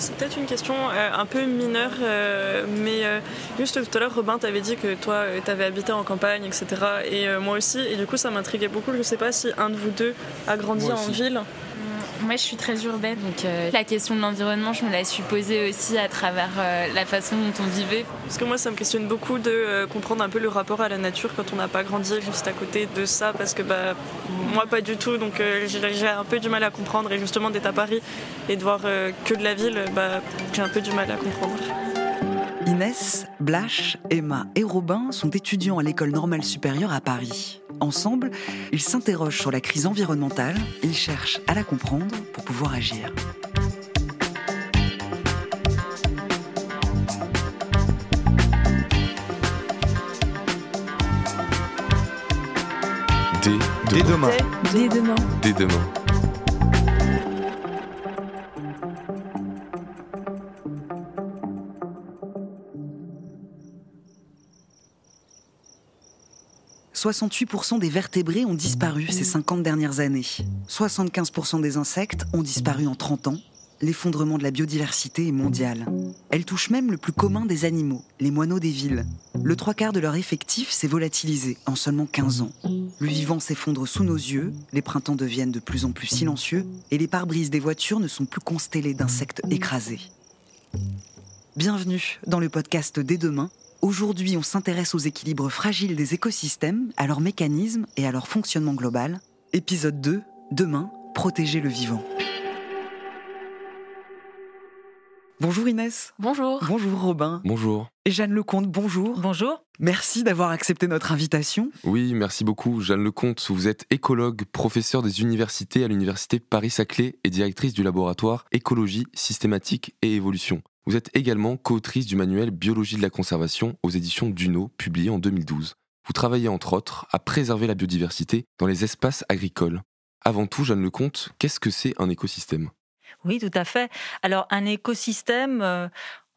c'est peut-être une question euh, un peu mineure, euh, mais euh, juste tout à l'heure, Robin, t'avais dit que toi, t'avais habité en campagne, etc. Et moi aussi, et du coup, ça m'intriguait beaucoup. Je sais pas si un de vous deux a grandi en ville. Moi, je suis très urbaine, donc euh, la question de l'environnement, je me la suis posée aussi à travers euh, la façon dont on vivait. Parce que moi, ça me questionne beaucoup de euh, comprendre un peu le rapport à la nature quand on n'a pas grandi juste à côté de ça, parce que bah, moi, pas du tout, donc j'ai un peu du mal à comprendre. Et justement, d'être à Paris et de voir que de la ville, bah, j'ai un peu du mal à comprendre. Inès, Blache, Emma et Robin sont étudiants à l'école normale supérieure à Paris. Ensemble, ils s'interrogent sur la crise environnementale et ils cherchent à la comprendre pour pouvoir agir. Dès demain. Dès demain. Dès demain. 68% des vertébrés ont disparu ces 50 dernières années. 75% des insectes ont disparu en 30 ans. L'effondrement de la biodiversité est mondial. Elle touche même le plus commun des animaux, les moineaux des villes. Le trois quarts de leur effectif s'est volatilisé en seulement 15 ans. Le vivant s'effondre sous nos yeux, les printemps deviennent de plus en plus silencieux et les pare-brises des voitures ne sont plus constellés d'insectes écrasés. Bienvenue dans le podcast Dès demain, Aujourd'hui, on s'intéresse aux équilibres fragiles des écosystèmes, à leurs mécanismes et à leur fonctionnement global. Épisode 2, demain, protéger le vivant. Bonjour Inès. Bonjour. Bonjour Robin. Bonjour. Et Jeanne Lecomte, bonjour. Bonjour. Merci d'avoir accepté notre invitation. Oui, merci beaucoup. Jeanne Lecomte, vous êtes écologue, professeur des universités à l'université Paris-Saclay et directrice du laboratoire Écologie, systématique et évolution. Vous êtes également co-autrice du manuel Biologie de la conservation aux éditions Duno, publié en 2012. Vous travaillez entre autres à préserver la biodiversité dans les espaces agricoles. Avant tout, Jeanne Lecomte, qu'est-ce que c'est un écosystème? Oui, tout à fait. Alors, un écosystème, euh,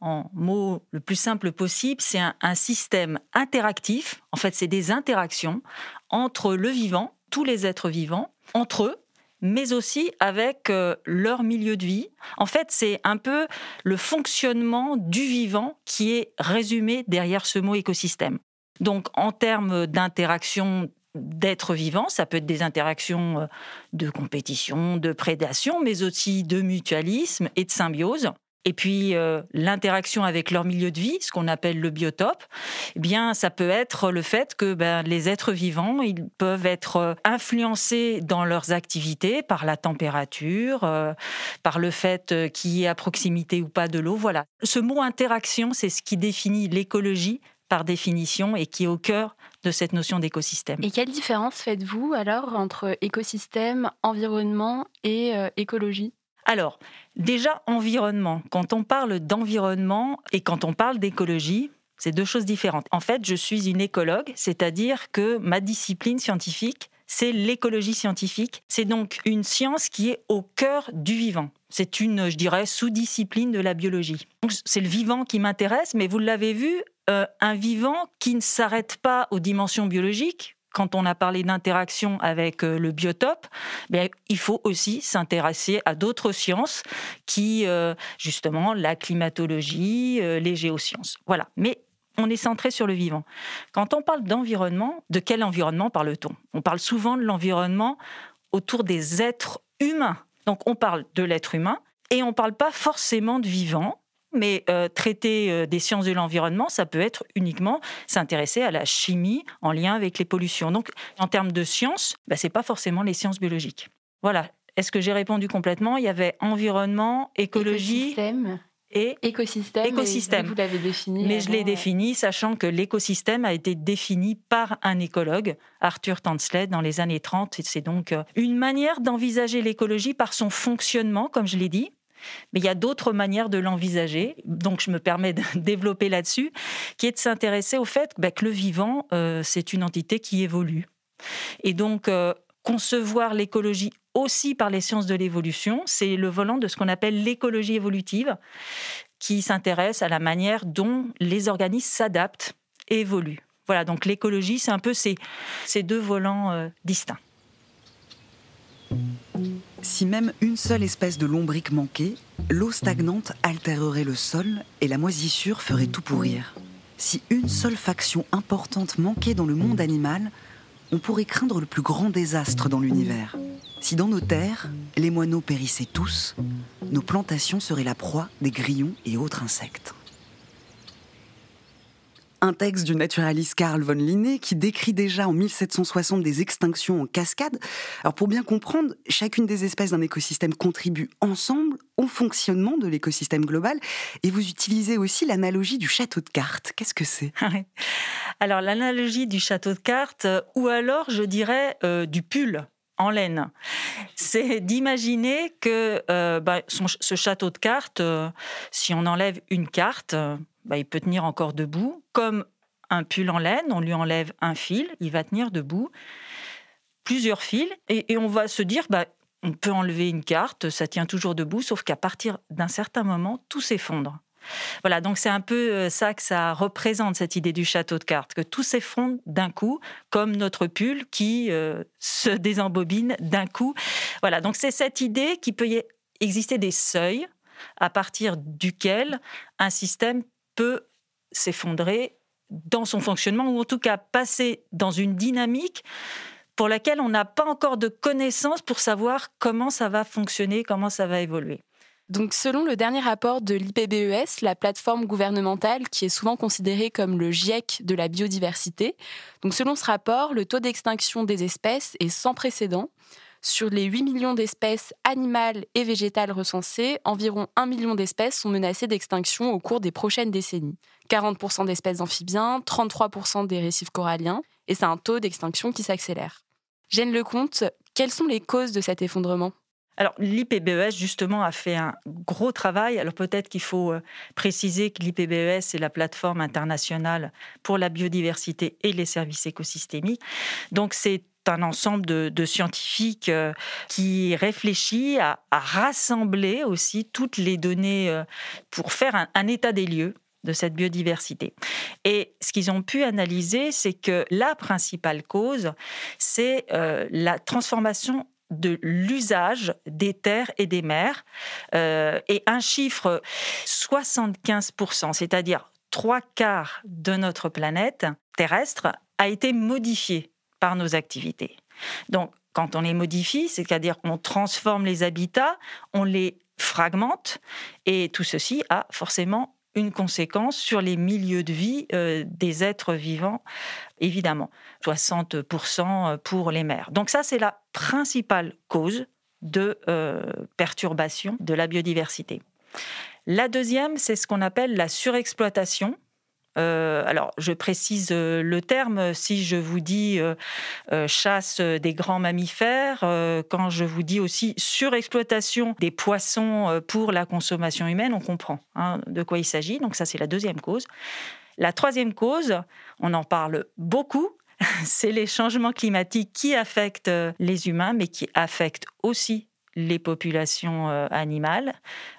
en mots le plus simple possible, c'est un système interactif. En fait, c'est des interactions entre le vivant, tous les êtres vivants, entre eux, mais aussi avec euh, leur milieu de vie. En fait, c'est un peu le fonctionnement du vivant qui est résumé derrière ce mot écosystème. Donc, en termes d'interaction d'êtres vivants, ça peut être des interactions euh, de compétition, de prédation, mais aussi de mutualisme et de symbiose et puis euh, l'interaction avec leur milieu de vie, ce qu'on appelle le biotope, eh bien ça peut être le fait que ben, les êtres vivants, ils peuvent être euh, influencés dans leurs activités par la température, euh, par le fait qu'il y ait à proximité ou pas de l'eau. Voilà. Ce mot interaction, c'est ce qui définit l'écologie par définition et qui est au cœur de cette notion d'écosystème. Et quelle différence faites-vous alors entre écosystème, environnement et écologie? Alors, déjà, environnement. Quand on parle d'environnement et quand on parle d'écologie, c'est deux choses différentes. En fait, je suis une écologue, c'est-à-dire que ma discipline scientifique, c'est l'écologie scientifique. C'est donc une science qui est au cœur du vivant. C'est une, je dirais, sous-discipline de la biologie. C'est le vivant qui m'intéresse, mais vous l'avez vu, euh, un vivant qui ne s'arrête pas aux dimensions biologiques, quand on a parlé d'interaction avec euh, le biotope, ben, il faut aussi s'intéresser à d'autres sciences qui, euh, justement, la climatologie, euh, les géosciences. Voilà. Mais on est centré sur le vivant. Quand on parle d'environnement, de quel environnement parle-t-on? On parle souvent de l'environnement autour des êtres humains. Donc on parle de l'être humain et on ne parle pas forcément de vivant mais euh, traiter euh, des sciences de l'environnement, ça peut être uniquement s'intéresser à la chimie en lien avec les pollutions. Donc, en termes de sciences, bah, ce n'est pas forcément les sciences biologiques. Voilà. Est-ce que j'ai répondu complètement? Il y avait environnement, écologie. Et écosystème. Écosystème. Vous l'avez défini. Mais je l'ai défini, sachant que l'écosystème a été défini par un écologue, Arthur Tansled, dans les années 30. C'est donc euh, une manière d'envisager l'écologie par son fonctionnement, comme je l'ai dit, mais il y a d'autres manières de l'envisager, donc je me permets de développer là-dessus, qui est de s'intéresser au fait bah, que le vivant, euh, c'est une entité qui évolue. Et donc, euh, concevoir l'écologie aussi par les sciences de l'évolution, c'est le volant de ce qu'on appelle l'écologie évolutive, qui s'intéresse à la manière dont les organismes s'adaptent et évoluent. Voilà, donc l'écologie, c'est un peu ces, deux volants euh, distincts. Si même une seule espèce de lombric manquait, l'eau stagnante altérerait le sol et la moisissure ferait tout pourrir. Si une seule faction importante manquait dans le monde animal, on pourrait craindre le plus grand désastre dans l'univers. Si dans nos terres, les moineaux périssaient tous, nos plantations seraient la proie des grillons et autres insectes un texte du naturaliste Carl von Linné qui décrit déjà en 1760 des extinctions en cascade. Alors pour bien comprendre, chacune des espèces d'un écosystème contribue ensemble au fonctionnement de l'écosystème global et vous utilisez aussi l'analogie du château de cartes. Qu'est-ce que c'est? Alors l'analogie du château de cartes euh, ou alors je dirais euh, du pull en laine. C'est d'imaginer que euh, bah, ce château de cartes, si on enlève une carte, bah, il peut tenir encore debout. Comme un pull en laine, on lui enlève un fil, il va tenir debout. Plusieurs fils, et, on va se dire, bah, on peut enlever une carte, ça tient toujours debout, sauf qu'à partir d'un certain moment, tout s'effondre. Voilà, donc c'est un peu euh, ça que ça représente, cette idée du château de cartes, que tout s'effondre d'un coup, comme notre pull qui euh, se désembobine d'un coup. Voilà, donc c'est cette idée qu'il peut y exister des seuils à partir duquel un système peut s'effondrer dans son fonctionnement ou en tout cas passer dans une dynamique pour laquelle on n'a pas encore de connaissances pour savoir comment ça va fonctionner, comment ça va évoluer. Donc, selon le dernier rapport de l'IPBES, la plateforme gouvernementale qui est souvent considérée comme le GIEC de la biodiversité, donc selon ce rapport, le taux d'extinction des espèces est sans précédent. Sur les 8 millions d'espèces animales et végétales recensées, environ 1 million d'espèces sont menacées d'extinction au cours des prochaines décennies. 40% d'espèces amphibiens, 33% des récifs coralliens, et c'est un taux d'extinction qui s'accélère. Gêne Lecomte, quelles sont les causes de cet effondrement? Alors l'IPBES justement a fait un gros travail. Alors peut-être qu'il faut euh, préciser que l'IPBES est la plateforme internationale pour la biodiversité et les services écosystémiques. Donc c'est un ensemble de, scientifiques euh, qui réfléchit à, rassembler aussi toutes les données euh, pour faire un, état des lieux de cette biodiversité. Et ce qu'ils ont pu analyser, c'est que la principale cause, c'est euh, la transformation de l'usage des terres et des mers. et un chiffre 75%, c'est-à-dire trois quarts de notre planète terrestre, a été modifié par nos activités. Donc, quand on les modifie, c'est-à-dire qu'on transforme les habitats, on les fragmente, et tout ceci a forcément une conséquence sur les milieux de vie euh, des êtres vivants, évidemment. 60% pour les mers. Donc ça, c'est la principale cause de euh, perturbation de la biodiversité. La deuxième, c'est ce qu'on appelle la surexploitation euh, alors, je précise euh, le terme. Si je vous dis euh, chasse des grands mammifères, quand je vous dis aussi surexploitation des poissons pour la consommation humaine, on comprend hein, de quoi il s'agit. Donc ça, c'est la deuxième cause. La troisième cause, on en parle beaucoup, c'est les changements climatiques qui affectent les humains, mais qui affectent aussi les populations animales.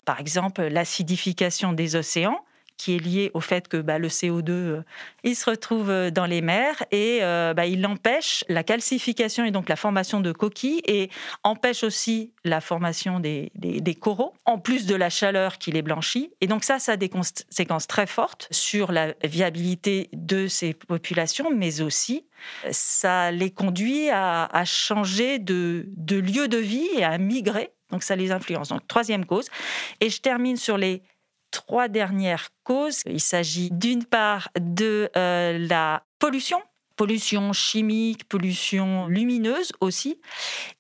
Par exemple, l'acidification des océans qui est lié au fait que bah, le CO2 euh, il se retrouve euh, dans les mers et euh, bah, il empêche la calcification et donc la formation de coquilles et empêche aussi la formation des, des, coraux, en plus de la chaleur qui les blanchit. Et donc ça, ça a des conséquences très fortes sur la viabilité de ces populations, mais aussi ça les conduit à, à changer de, de lieu de vie et à migrer. Donc ça les influence. Donc troisième cause. Et je termine sur les trois dernières causes. Il s'agit d'une part de euh, la pollution, pollution chimique, pollution lumineuse aussi.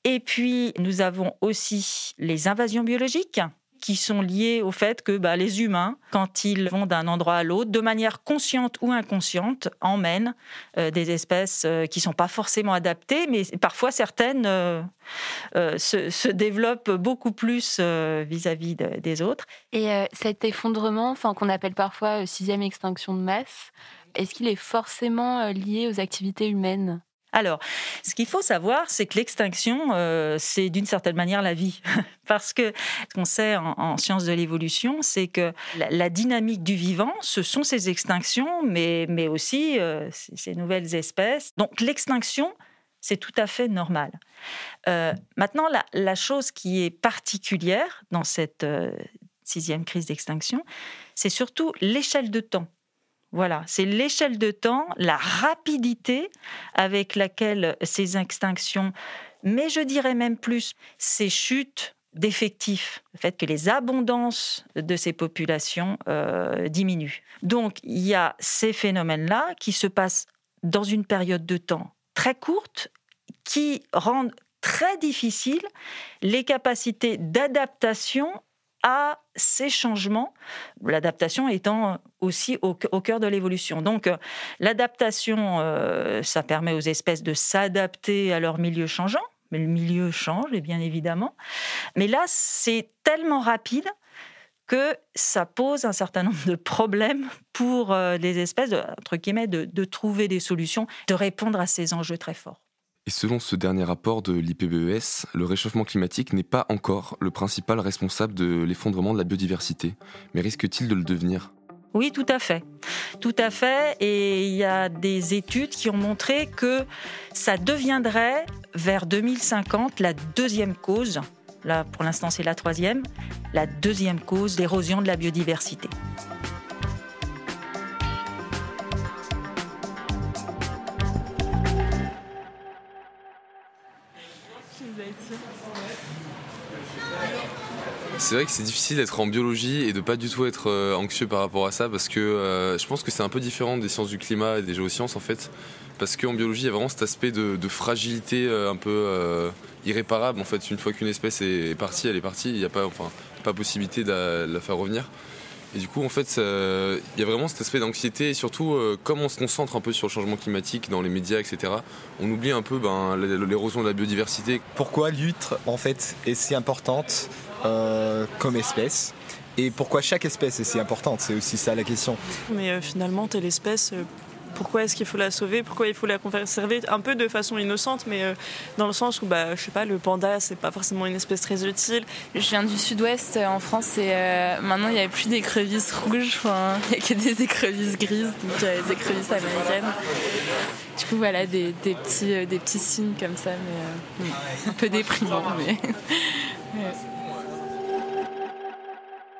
Et puis, nous avons aussi les invasions biologiques qui sont liées au fait que bah, les humains, quand ils vont d'un endroit à l'autre, de manière consciente ou inconsciente, emmènent euh, des espèces euh, qui ne sont pas forcément adaptées, mais parfois certaines euh, se, développent beaucoup plus vis-à-vis des autres. Et cet effondrement, qu'on appelle parfois sixième extinction de masse, est-ce qu'il est forcément lié aux activités humaines? Alors, ce qu'il faut savoir, c'est que l'extinction, euh, c'est d'une certaine manière la vie. Parce que ce qu'on sait en, sciences de l'évolution, c'est que la, dynamique du vivant, ce sont ces extinctions, mais, mais aussi euh, ces nouvelles espèces. Donc l'extinction, C'est tout à fait normal. Euh, maintenant, la, chose qui est particulière dans cette sixième crise d'extinction, c'est surtout l'échelle de temps. Voilà, c'est l'échelle de temps, la rapidité avec laquelle ces extinctions, mais je dirais même plus, ces chutes d'effectifs, le fait que les abondances de ces populations euh, diminuent. Donc il y a ces phénomènes-là qui se passent dans une période de temps très courte, qui rendent très difficile les capacités d'adaptation à ces changements, l'adaptation étant aussi au, cœur de l'évolution. Donc l'adaptation, euh, ça permet aux espèces de s'adapter à leur milieu changeant, mais le milieu change, bien évidemment. Mais là, c'est tellement rapide que ça pose un certain nombre de problèmes pour euh, les espèces, entre guillemets, de, trouver des solutions, de répondre à ces enjeux très forts. Et selon ce dernier rapport de l'IPBES, le réchauffement climatique n'est pas encore le principal responsable de l'effondrement de la biodiversité, mais risque-t-il de le devenir? Oui, tout à fait. Tout à fait. Et il y a des études qui ont montré que ça deviendrait, vers 2050, la deuxième cause, là pour l'instant c'est la troisième, la deuxième cause d'érosion de la biodiversité. C'est vrai que c'est difficile d'être en biologie et de pas du tout être euh, anxieux par rapport à ça parce que euh, je pense que c'est un peu différent des sciences du climat et des géosciences en fait. Parce qu'en biologie, il y a vraiment cet aspect de, fragilité euh, un peu irréparable en fait. Une fois qu'une espèce est partie, elle est partie, il n'y a pas, enfin, pas possibilité de la, faire revenir. Et du coup, en fait, il y a vraiment cet aspect d'anxiété et surtout, comme on se concentre un peu sur le changement climatique dans les médias, etc., on oublie un peu ben, l'érosion de la biodiversité. Pourquoi l'huître, en fait, est si importante euh, comme espèce et pourquoi chaque espèce est si importante C'est aussi ça la question. Mais euh, finalement, telle espèce, euh, pourquoi est-ce qu'il faut la sauver? Pourquoi il faut la conserver? Un peu de façon innocente, mais dans le sens où, bah, je sais pas, le panda, c'est pas forcément une espèce très utile. Je viens du sud-ouest en France et maintenant il n'y a plus d'écrevisses rouges, il n'y a que des écrevisses grises, donc des écrevisses américaines. Du coup, voilà, des, petits, des petits signes comme ça, mais un peu déprimant. Mais...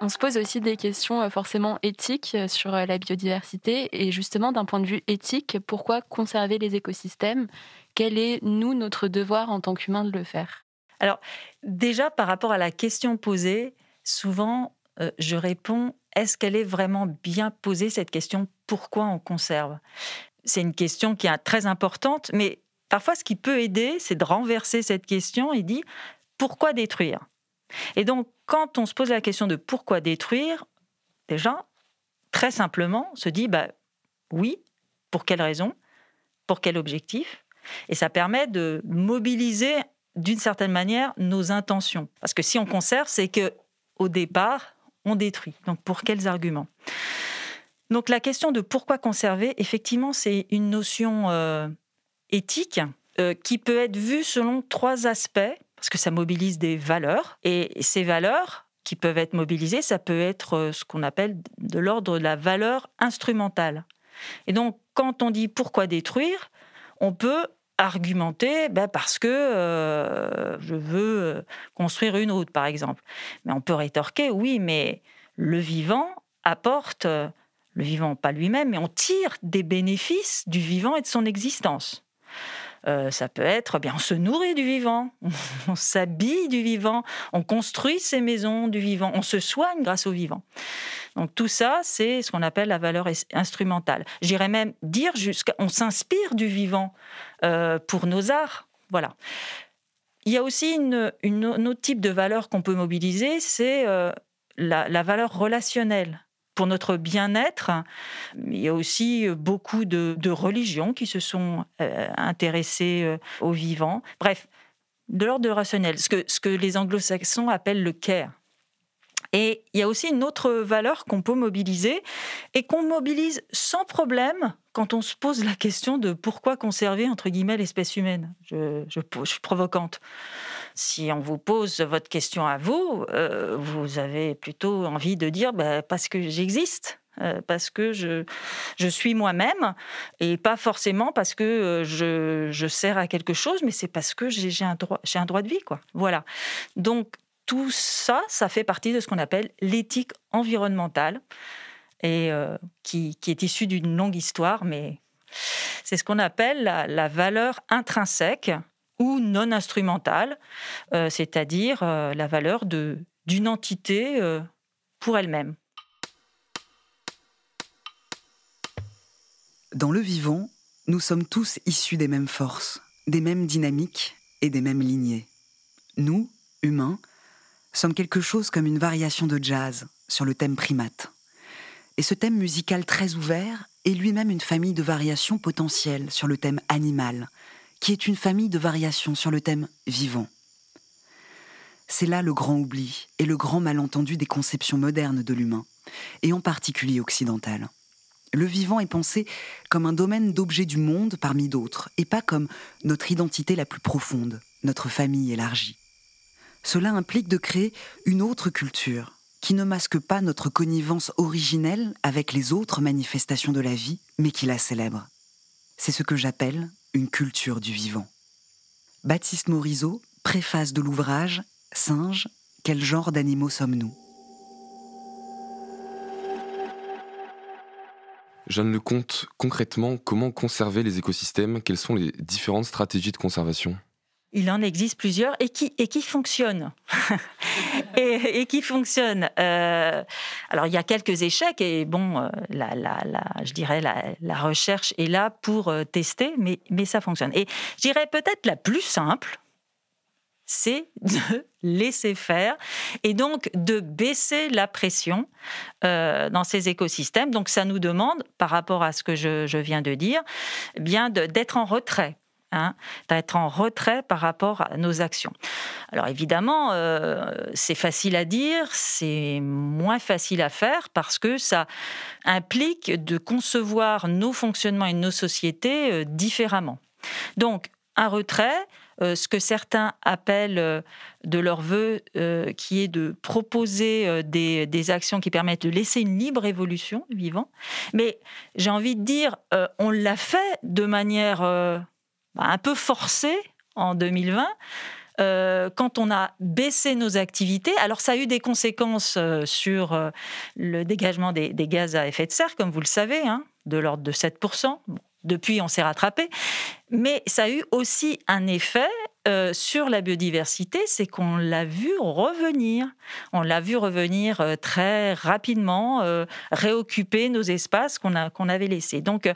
On se pose aussi des questions euh, forcément éthiques euh, sur euh, la biodiversité. Et justement d'un point de vue éthique, pourquoi conserver les écosystèmes? Quel est, nous, notre devoir en tant qu'humains de le faire? Alors déjà, par rapport à la question posée, souvent, je réponds, est-ce qu'elle est vraiment bien posée, cette question, pourquoi on conserve? C'est une question qui est très importante, mais parfois ce qui peut aider, c'est de renverser cette question et dire, pourquoi détruire? Et donc, quand on se pose la question de pourquoi détruire, déjà, très simplement, on se dit, bah, oui, pour quelle raison Pour quel objectif? Et ça permet de mobiliser d'une certaine manière nos intentions. Parce que si on conserve, c'est que au départ, on détruit. Donc pour quels arguments? Donc la question de pourquoi conserver, effectivement, c'est une notion euh, éthique euh, qui peut être vue selon trois aspects parce que ça mobilise des valeurs. Et ces valeurs qui peuvent être mobilisées, ça peut être euh, ce qu'on appelle de l'ordre de la valeur instrumentale. Et donc, quand on dit pourquoi détruire, on peut argumenter ben parce que euh, je veux euh, construire une route, par exemple. Mais on peut rétorquer, oui, mais le vivant apporte, le vivant pas lui-même, mais on tire des bénéfices du vivant et de son existence. Euh, ça peut être, eh bien, on se nourrit du vivant, on s'habille du vivant, on construit ses maisons du vivant, on se soigne grâce au vivant. Donc tout ça, c'est ce qu'on appelle la valeur instrumentale. J'irais même dire jusqu'à, on s'inspire du vivant euh, pour nos arts. Voilà. Il y a aussi une, un autre type de valeur qu'on peut mobiliser, c'est euh, la, la valeur relationnelle pour notre bien-être. Il y a aussi beaucoup de, religions qui se sont euh, intéressées euh, aux vivants. Bref, de l'ordre rationnel, ce que, ce que les anglo-saxons appellent le care. Et il y a aussi une autre valeur qu'on peut mobiliser et qu'on mobilise sans problème quand on se pose la question de pourquoi conserver, entre guillemets, l'espèce humaine. Je, je, je suis provocante. Si on vous pose votre question à vous, euh, vous avez plutôt envie de dire bah, parce que j'existe. euh, parce que je, je suis moi-même et pas forcément parce que euh, je, je sers à quelque chose, mais c'est parce que j'ai un droit, un droit de vie, quoi. Voilà. Donc tout ça, ça fait partie de ce qu'on appelle l'éthique environnementale et qui, qui, est issue d'une longue histoire, mais c'est ce qu'on appelle la, valeur intrinsèque non instrumentale, c'est-à-dire la valeur d'une entité pour elle-même. Dans le vivant, nous sommes tous issus des mêmes forces, des mêmes dynamiques et des mêmes lignées. Nous, humains, sommes quelque chose comme une variation de jazz sur le thème primate. Et ce thème musical très ouvert est lui-même une famille de variations potentielles sur le thème animal, qui est une famille de variations sur le thème vivant. C'est là le grand oubli et le grand malentendu des conceptions modernes de l'humain, et en particulier occidentales le vivant est pensé comme un domaine d'objets du monde parmi d'autres, et pas comme notre identité la plus profonde, notre famille élargie. Cela implique de créer une autre culture, qui ne masque pas notre connivence originelle avec les autres manifestations de la vie, mais qui la célèbre. C'est ce que j'appelle une culture du vivant. Baptiste Morisot, préface de l'ouvrage Singe, quel genre d'animaux sommes-nous? Jeanne Lecomte, concrètement, comment conserver les écosystèmes? Quelles sont les différentes stratégies de conservation? Il en existe plusieurs et qui, et qui fonctionnent. et, qui fonctionnent. Euh, alors, il y a quelques échecs et bon, euh, la, je dirais la, la, recherche est là pour euh, tester, mais, mais ça fonctionne. Et je dirais peut-être la plus simple, c'est de laisser faire et donc de baisser la pression dans ces écosystèmes. Donc ça nous demande, par rapport à ce que je, viens de dire, bien d'être en retrait. Hein, d'être en retrait par rapport à nos actions. Alors évidemment, euh, c'est facile à dire, c'est moins facile à faire parce que ça implique de concevoir nos fonctionnements et nos sociétés euh, différemment. Donc, un retrait, euh, ce que certains appellent de leur vœu, qui est de proposer des, actions qui permettent de laisser une libre évolution du vivant. Mais j'ai envie de dire, on l'a fait de manière un peu forcée en 2020. quand on a baissé nos activités, alors ça a eu des conséquences sur le dégagement des, gaz à effet de serre, comme vous le savez, hein, de l'ordre de 7%. Depuis, on s'est rattrapé. Mais ça a eu aussi un effet euh, sur la biodiversité, c'est qu'on l'a vu revenir. On l'a vu revenir euh, très rapidement, euh, réoccuper nos espaces qu'on qu'on avait laissés. Donc,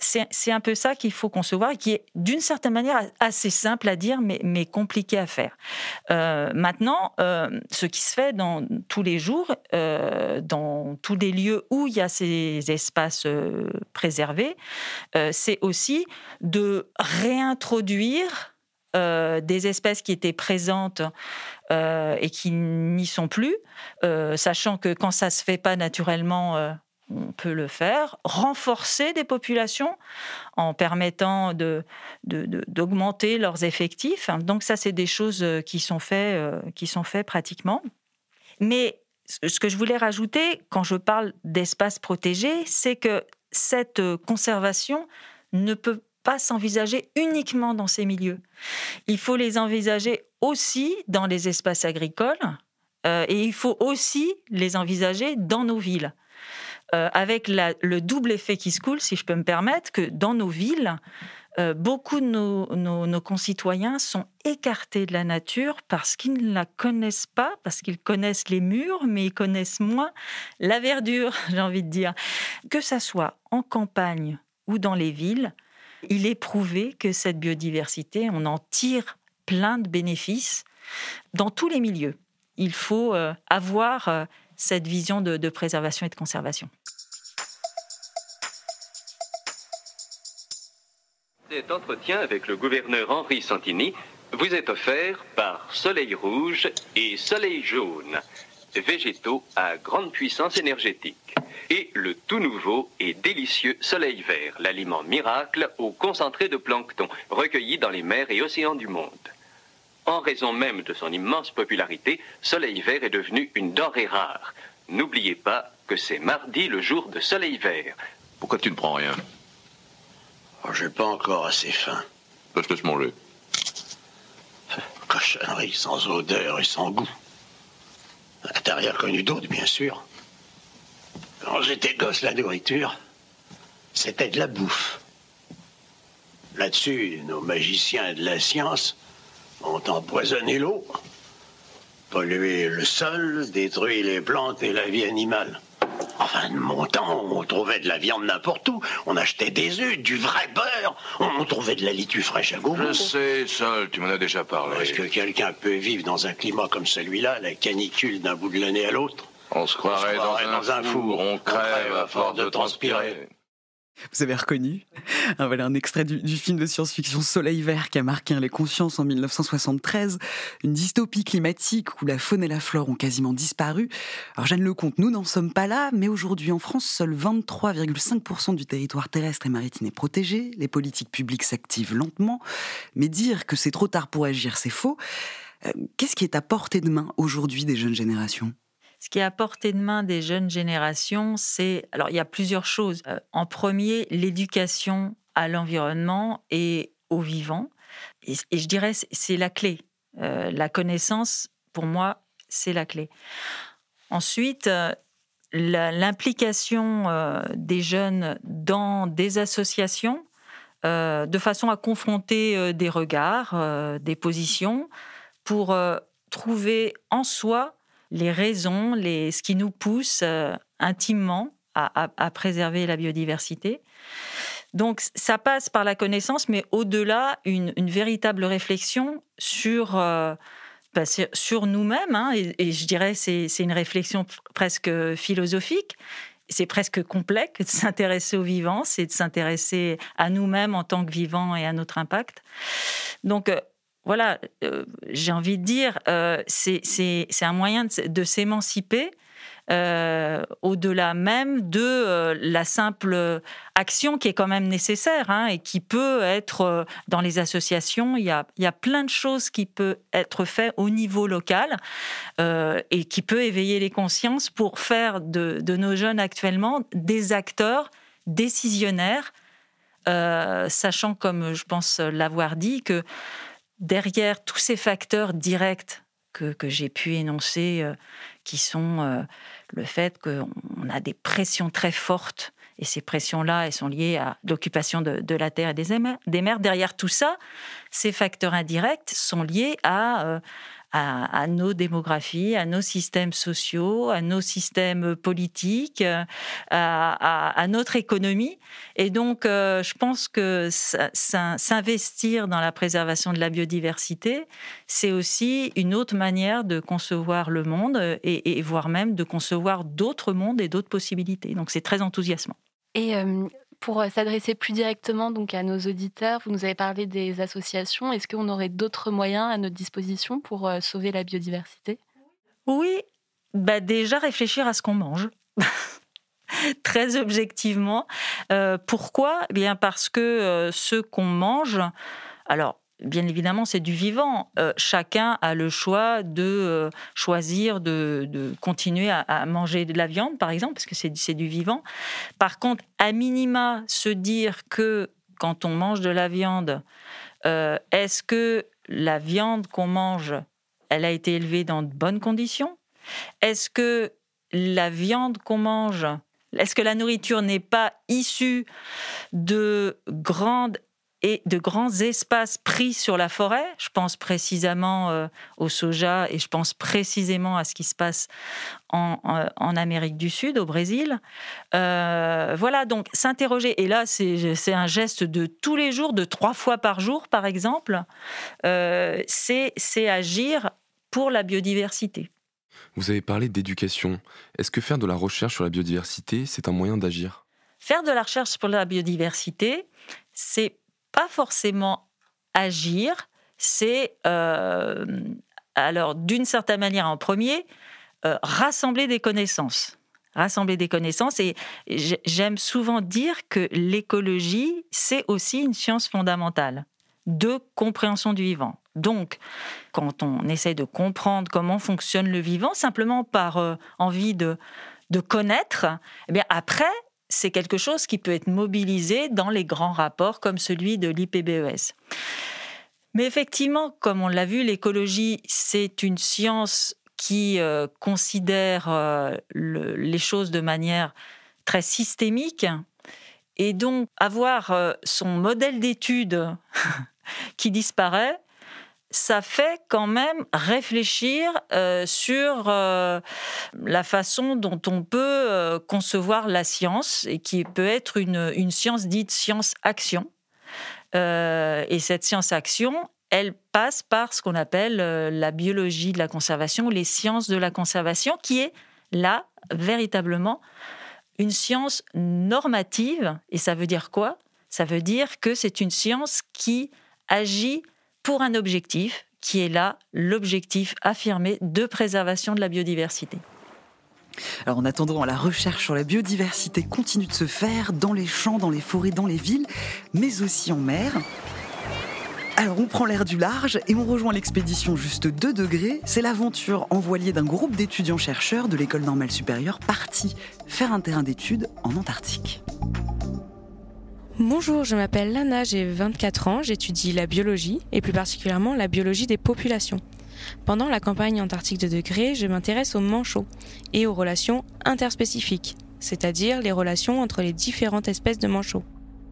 c'est un peu ça qu'il faut concevoir, qui est d'une certaine manière assez simple à dire, mais, compliqué à faire. Euh, maintenant, euh, ce qui se fait dans tous les jours, euh, dans tous les lieux où il y a ces espaces préservés, c'est aussi de réintroduire des espèces qui étaient présentes et qui n'y sont plus, sachant que quand ça se fait pas naturellement, on peut le faire, renforcer des populations en permettant d'augmenter de, leurs effectifs. Donc ça, c'est des choses euh, qui sont faites, euh, qui sont faites pratiquement. Mais ce que je voulais rajouter quand je parle d'espaces protégés, c'est que cette conservation ne peut pas s'envisager uniquement dans ces milieux. Il faut les envisager aussi dans les espaces agricoles euh, et il faut aussi les envisager dans nos villes. Euh, avec le double effet qui se coule, si je peux me permettre, que dans nos villes, euh, beaucoup de nos, concitoyens sont écartés de la nature parce qu'ils ne la connaissent pas, parce qu'ils connaissent les murs, mais ils connaissent moins la verdure, j'ai envie de dire. Que ça soit en campagne ou dans les villes, il est prouvé que cette biodiversité, on en tire plein de bénéfices dans tous les milieux. Il faut euh, avoir cette vision de, préservation et de conservation. Cet entretien avec le gouverneur Henri Santini vous est offert par Soleil Rouge et Soleil Jaune, végétaux à grande puissance énergétique, et le tout nouveau et délicieux Soleil Vert, l'aliment miracle au concentré de plancton recueilli dans les mers et océans du monde. En raison même de son immense popularité, Soleil Vert est devenu une denrée rare. N'oubliez pas que c'est mardi le jour de soleil vert. Pourquoi tu ne prends rien? Oh, J'ai pas encore assez faim. Je te laisse manger. Cochonnerie sans odeur et sans goût. T'as rien connu d'autre, bien sûr. Quand j'étais gosse, la nourriture, c'était de la bouffe. Là-dessus, nos magiciens de la science ont empoisonné l'eau, pollué le sol, détruit les plantes et la vie animale. Enfin, de mon temps, on trouvait de la viande n'importe où. On achetait des œufs, du vrai beurre. On trouvait de la litue fraîche à gogo. Je sais, Sol, tu m'en as déjà parlé. Est-ce que quelqu'un peut vivre dans un climat comme celui-là, la canicule d'un bout de l'année à l'autre? On se croirait, dans, un four, on crève à force de transpirer. Vous avez reconnu ah, un extrait du, film de science-fiction Soleil Vert qui a marqué les consciences en 1973. Une dystopie climatique où la faune et la flore ont quasiment disparu. Alors Jeanne Lecomte, nous n'en sommes pas là, mais aujourd'hui en France, seul 23,5% du territoire terrestre et maritime est protégé. Les politiques publiques s'activent lentement. Mais dire que c'est trop tard pour agir, c'est faux. Euh, qu'est-ce qui est à portée de main aujourd'hui des jeunes générations? Ce qui est à portée de main des jeunes générations, c'est. Alors, il y a plusieurs choses. Euh, en premier, l'éducation à l'environnement et au vivant. Et, je dirais, c'est la clé. Euh, la connaissance, pour moi, c'est la clé. Ensuite, euh, l'implication des jeunes dans des associations, de façon à confronter des regards, des positions, pour trouver en soi les raisons, ce qui nous pousse euh, intimement à, préserver la biodiversité. Donc ça passe par la connaissance, mais au-delà, une, véritable réflexion sur, euh, bah, sur nous-mêmes. Hein, et, je dirais c'est une réflexion presque philosophique. C'est presque complexe de s'intéresser au vivant, c'est de s'intéresser à nous-mêmes en tant que vivants et à notre impact. Donc euh, voilà, euh, j'ai envie de dire, euh, c'est un moyen de, s'émanciper euh, au-delà même de la simple action qui est quand même nécessaire hein, et qui peut être dans les associations. Il y, a, y a plein de choses qui peuvent être faites au niveau local et qui peut éveiller les consciences pour faire de, de nos jeunes actuellement des acteurs décisionnaires, sachant, comme je pense l'avoir dit, que derrière tous ces facteurs directs que, j'ai pu énoncer, euh, qui sont euh, le fait qu'on a des pressions très fortes, et ces pressions-là, sont liées à l'occupation de, la terre et des, des mers. Derrière tout ça, ces facteurs indirects sont liés à euh, à, nos démographies, à nos systèmes sociaux, à nos systèmes politiques, à, notre économie. Et donc, euh, je pense que s'investir dans la préservation de la biodiversité, c'est aussi une autre manière de concevoir le monde et, voire même de concevoir d'autres mondes et d'autres possibilités. Donc, c'est très enthousiasmant. Euh, pour euh, s'adresser plus directement donc à nos auditeurs, vous nous avez parlé des associations. Est-ce qu'on aurait d'autres moyens à notre disposition pour euh, sauver la biodiversité? Oui, bah déjà réfléchir à ce qu'on mange. Très objectivement. Euh, pourquoi? Eh Bien parce que ce qu'on mange, alors bien évidemment, c'est du vivant. Euh, chacun a le choix de euh, choisir de, continuer à, manger de la viande, par exemple, parce que c'est du vivant. Par contre, à minima, se dire que quand on mange de la viande, euh, est-ce que la viande qu'on mange, elle a été élevée dans de bonnes conditions? Est-ce que la viande qu'on mange, est-ce que la nourriture n'est pas issue de grandes et de grands espaces pris sur la forêt. Je pense précisément euh, au soja et je pense précisément à ce qui se passe en, Amérique du Sud, au Brésil. Euh, voilà, donc s'interroger. Et là, c'est un geste de tous les jours, de trois fois par jour, par exemple. Euh, c'est agir pour la biodiversité. Vous avez parlé d'éducation. Est-ce que faire de la recherche sur la biodiversité, c'est un moyen d'agir? Faire de la recherche pour la biodiversité, c'est pas forcément agir, c'est euh, alors d'une certaine manière en premier euh, rassembler des connaissances. Rassembler des connaissances et j'aime souvent dire que l'écologie, c'est aussi une science fondamentale de compréhension du vivant. Donc, quand on essaie de comprendre comment fonctionne le vivant, simplement par euh, envie de, de connaître, eh bien après, c'est quelque chose qui peut être mobilisé dans les grands rapports comme celui de l'IPBES. Mais effectivement, comme on l'a vu, l'écologie, c'est une science qui euh, considère euh, les choses de manière très systémique. Et donc, avoir euh, son modèle d'étude qui disparaît, ça fait quand même réfléchir sur la façon dont on peut concevoir la science et qui peut être une, une science dite science-action. et cette science-action, elle passe par ce qu'on appelle euh, la biologie de la conservation, les sciences de la conservation, qui est là, véritablement, une science normative. Et ça veut dire quoi? Ça veut dire que c'est une science qui agit pour un objectif, qui est là l'objectif affirmé de préservation de la biodiversité. Alors en attendant, la recherche sur la biodiversité continue de se faire dans les champs, dans les forêts, dans les villes, mais aussi en mer. Alors on prend l'air du large et on rejoint l'expédition juste 2 degrés. C'est l'aventure en voilier d'un groupe d'étudiants-chercheurs de l'école normale supérieure partis faire un terrain d'études en Antarctique. Bonjour, je m'appelle Lana, j'ai 24 ans, j'étudie la biologie et plus particulièrement la biologie des populations. Pendant la campagne antarctique de degrés, je m'intéresse aux manchots et aux relations interspécifiques, c'est-à-dire les relations entre les différentes espèces de manchots.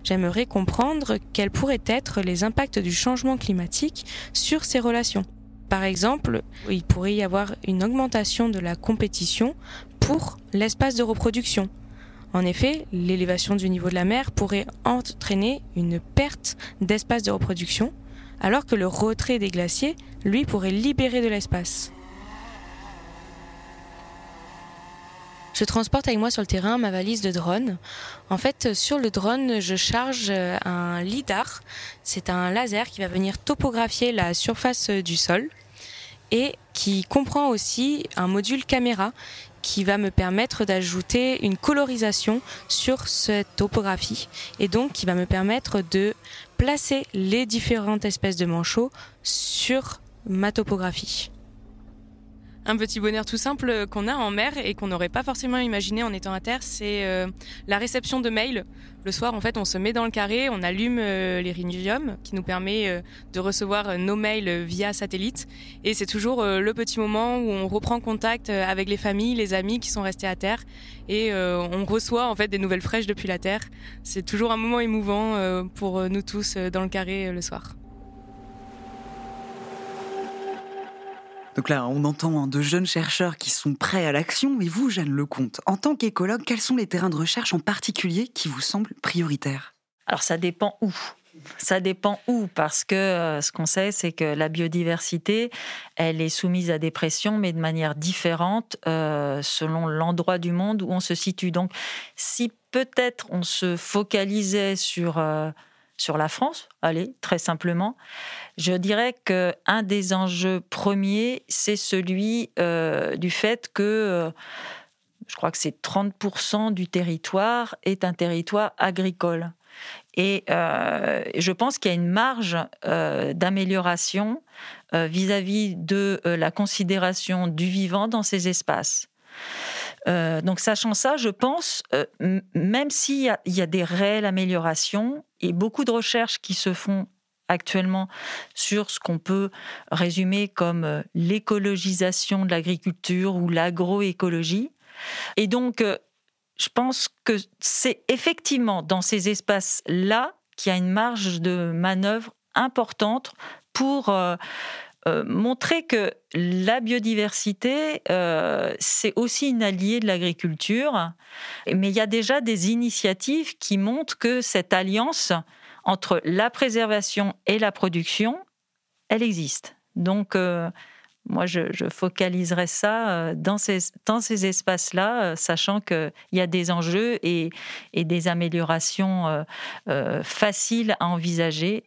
J'aimerais comprendre quels pourraient être les impacts du changement climatique sur ces relations. Par exemple, il pourrait y avoir une augmentation de la compétition pour l'espace de reproduction. En effet, l'élévation du niveau de la mer pourrait entraîner une perte d'espace de reproduction, alors que le retrait des glaciers, lui, pourrait libérer de l'espace. Je transporte avec moi sur le terrain ma valise de drone. En fait, sur le drone, je charge un lidar. C'est un laser qui va venir topographier la surface du sol et qui comprend aussi un module caméra qui va me permettre d'ajouter une colorisation sur cette topographie et donc qui va me permettre de placer les différentes espèces de manchots sur ma topographie un petit bonheur tout simple qu'on a en mer et qu'on n'aurait pas forcément imaginé en étant à terre, c'est euh, la réception de mails. Le soir, en fait, on se met dans le carré, on allume euh, l'Irinium qui nous permet euh, de recevoir nos mails via satellite. Et c'est toujours le petit moment où on reprend contact avec les familles, les amis qui sont restés à terre et on reçoit en fait des nouvelles fraîches depuis la terre. C'est toujours un moment émouvant pour nous tous dans le carré le soir. Donc là, on entend hein, de jeunes chercheurs qui sont prêts à l'action. Et vous, Jeanne Lecomte, en tant qu'écologue, quels sont les terrains de recherche en particulier qui vous semblent prioritaires? Alors ça dépend où. Ça dépend où, parce que euh, ce qu'on sait, c'est que la biodiversité, elle est soumise à des pressions, mais de manière différente euh, selon l'endroit du monde où on se situe. Donc, si peut-être on se focalisait sur euh, sur la France, allez, très simplement, je dirais que un des enjeux premiers, c'est celui euh, du fait que euh, je crois que c'est 30% du territoire est un territoire agricole. Et euh, je pense qu'il y a une marge d'amélioration vis-à-vis de la considération du vivant dans ces espaces. Euh, donc, sachant ça, je pense, euh, même s'il y, a des réelles améliorations et beaucoup de recherches qui se font actuellement sur ce qu'on peut résumer comme euh, l'écologisation de l'agriculture ou l'agroécologie. Et donc, je pense que c'est effectivement dans ces espaces-là qu'il y a une marge de manœuvre importante pour euh, montrer que la biodiversité, euh, c'est aussi une alliée de l'agriculture. Mais il y a déjà des initiatives qui montrent que cette alliance entre la préservation et la production, elle existe. Donc, euh, moi, je, focaliserai ça dans ces, dans ces espaces-là, sachant qu'il y a des enjeux et des améliorations faciles à envisager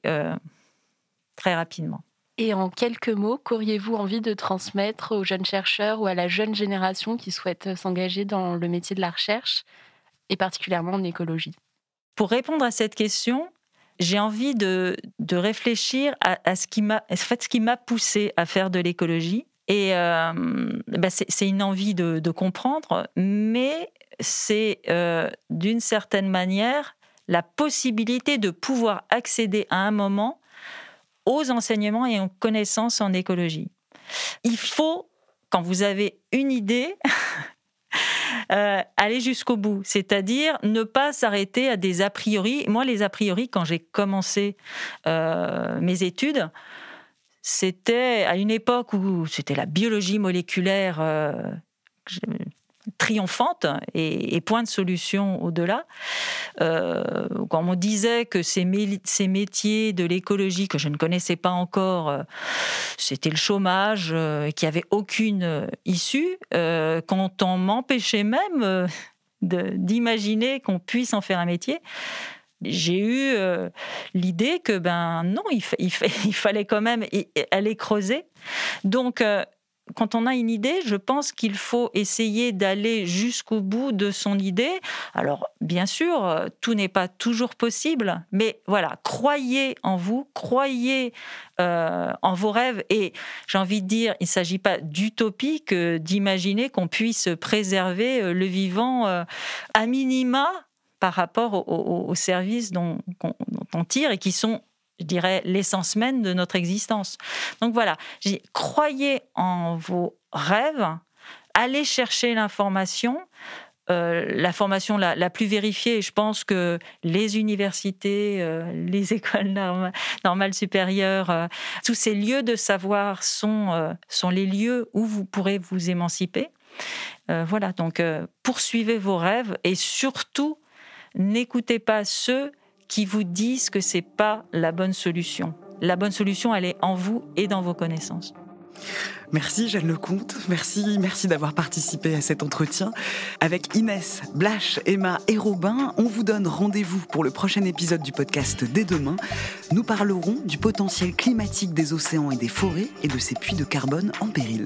très rapidement. Et en quelques mots, qu'auriez-vous envie de transmettre aux jeunes chercheurs ou à la jeune génération qui souhaite s'engager dans le métier de la recherche, et particulièrement en écologie? Pour répondre à cette question, j'ai envie de, réfléchir à, ce qui m'a en fait, poussé à faire de l'écologie. Et bah, c'est une envie de, comprendre, mais c'est d'une certaine manière la possibilité de pouvoir accéder à un moment aux enseignements et aux connaissances en écologie. Il faut, quand vous avez une idée, euh, aller jusqu'au bout, c'est-à-dire ne pas s'arrêter à des a priori. Moi, les a priori, quand j'ai commencé euh, mes études, c'était à une époque où c'était la biologie moléculaire. Euh, triomphante et, point de solution au-delà. Euh, quand on disait que ces, métiers de l'écologie que je ne connaissais pas encore, euh, c'était le chômage, euh, qui avait aucune issue, quand on m'empêchait même d'imaginer qu'on puisse en faire un métier, j'ai eu l'idée que ben non, il, fallait quand même aller creuser. Donc quand on a une idée, je pense qu'il faut essayer d'aller jusqu'au bout de son idée. Alors, bien sûr, euh, tout n'est pas toujours possible, mais voilà, croyez en vous, croyez euh, en vos rêves. Et j'ai envie de dire, il ne s'agit pas d'utopie que d'imaginer qu'on puisse préserver euh, le vivant à minima par rapport aux, services dont, dont on tire et qui sont je dirais, l'essence même de notre existence. Donc voilà, croyez en vos rêves, allez chercher l'information. Euh, la formation la, plus vérifiée, je pense que les universités, euh, les écoles normales, supérieures, euh, tous ces lieux de savoir sont, sont les lieux où vous pourrez vous émanciper. voilà, donc poursuivez vos rêves et surtout n'écoutez pas ceux qui vous disent que c'est pas la bonne solution. La bonne solution, elle est en vous et dans vos connaissances. Merci Jeanne Lecomte, merci, merci d'avoir participé à cet entretien. Avec Inès, Blache, Emma et Robin, on vous donne rendez-vous pour le prochain épisode du podcast dès demain. Nous parlerons du potentiel climatique des océans et des forêts et de ces puits de carbone en péril.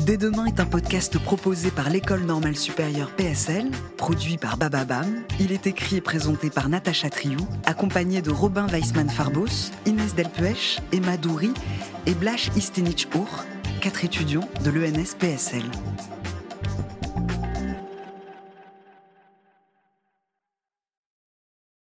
Dès demain est un podcast proposé par l'École normale supérieure PSL, produit par Bababam. Il est écrit et présenté par Natacha Triou, accompagné de Robin Weissman-Farbos, Inès Delpuech, Emma Doury et Blash Istenich-Our, quatre étudiants de l'ENS PSL.